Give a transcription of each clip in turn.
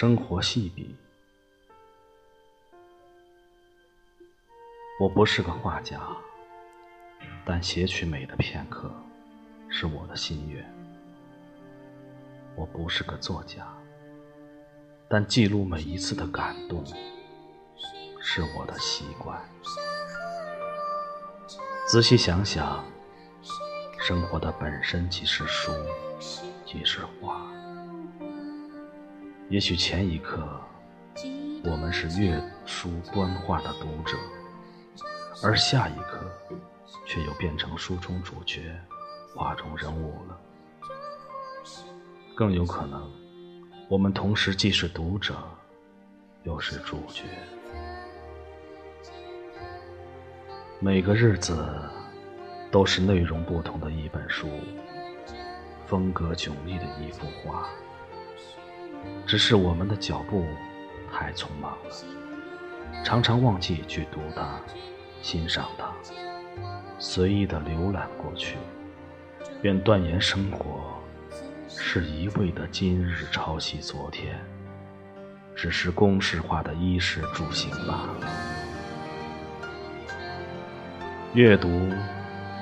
生活细笔。我不是个画家，但写取美的片刻是我的心愿。我不是个作家，但记录每一次的感动是我的习惯。仔细想想，生活的本身即是书，即是画。也许前一刻，我们是阅书观画的读者，而下一刻，却又变成书中主角、画中人物了。更有可能，我们同时既是读者，又是主角。每个日子都是内容不同的一本书，风格迥异的一幅画。只是我们的脚步太匆忙了，常常忘记去读它、欣赏它，随意的浏览过去，便断言生活。是一味的今日抄袭昨天，只是公式化的衣食住行罢了。阅读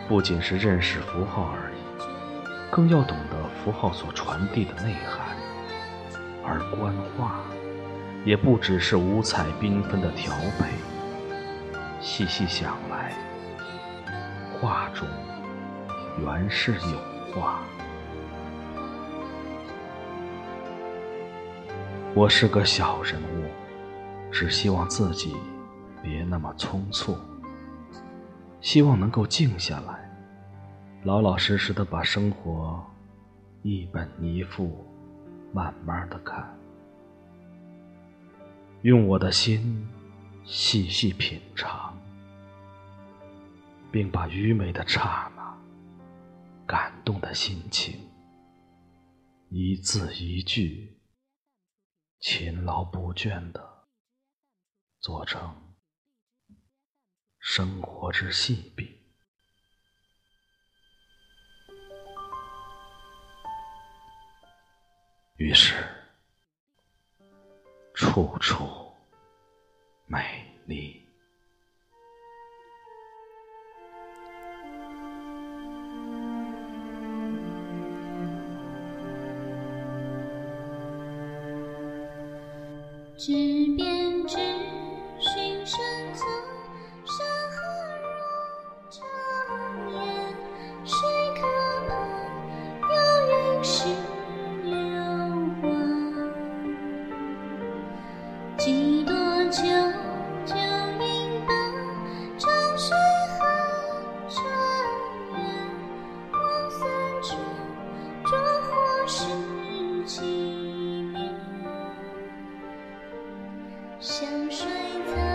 不仅是认识符号而已，更要懂得符号所传递的内涵。而观画，也不只是五彩缤纷的调配。细细想来，画中原是有画。我是个小人物，只希望自己别那么匆促，希望能够静下来，老老实实的把生活一本一幅慢慢的看，用我的心细细品尝，并把愚昧的刹那、感动的心情，一字一句。勤劳不倦的做成生活之细笔，于是处处美丽。纸边。香水在。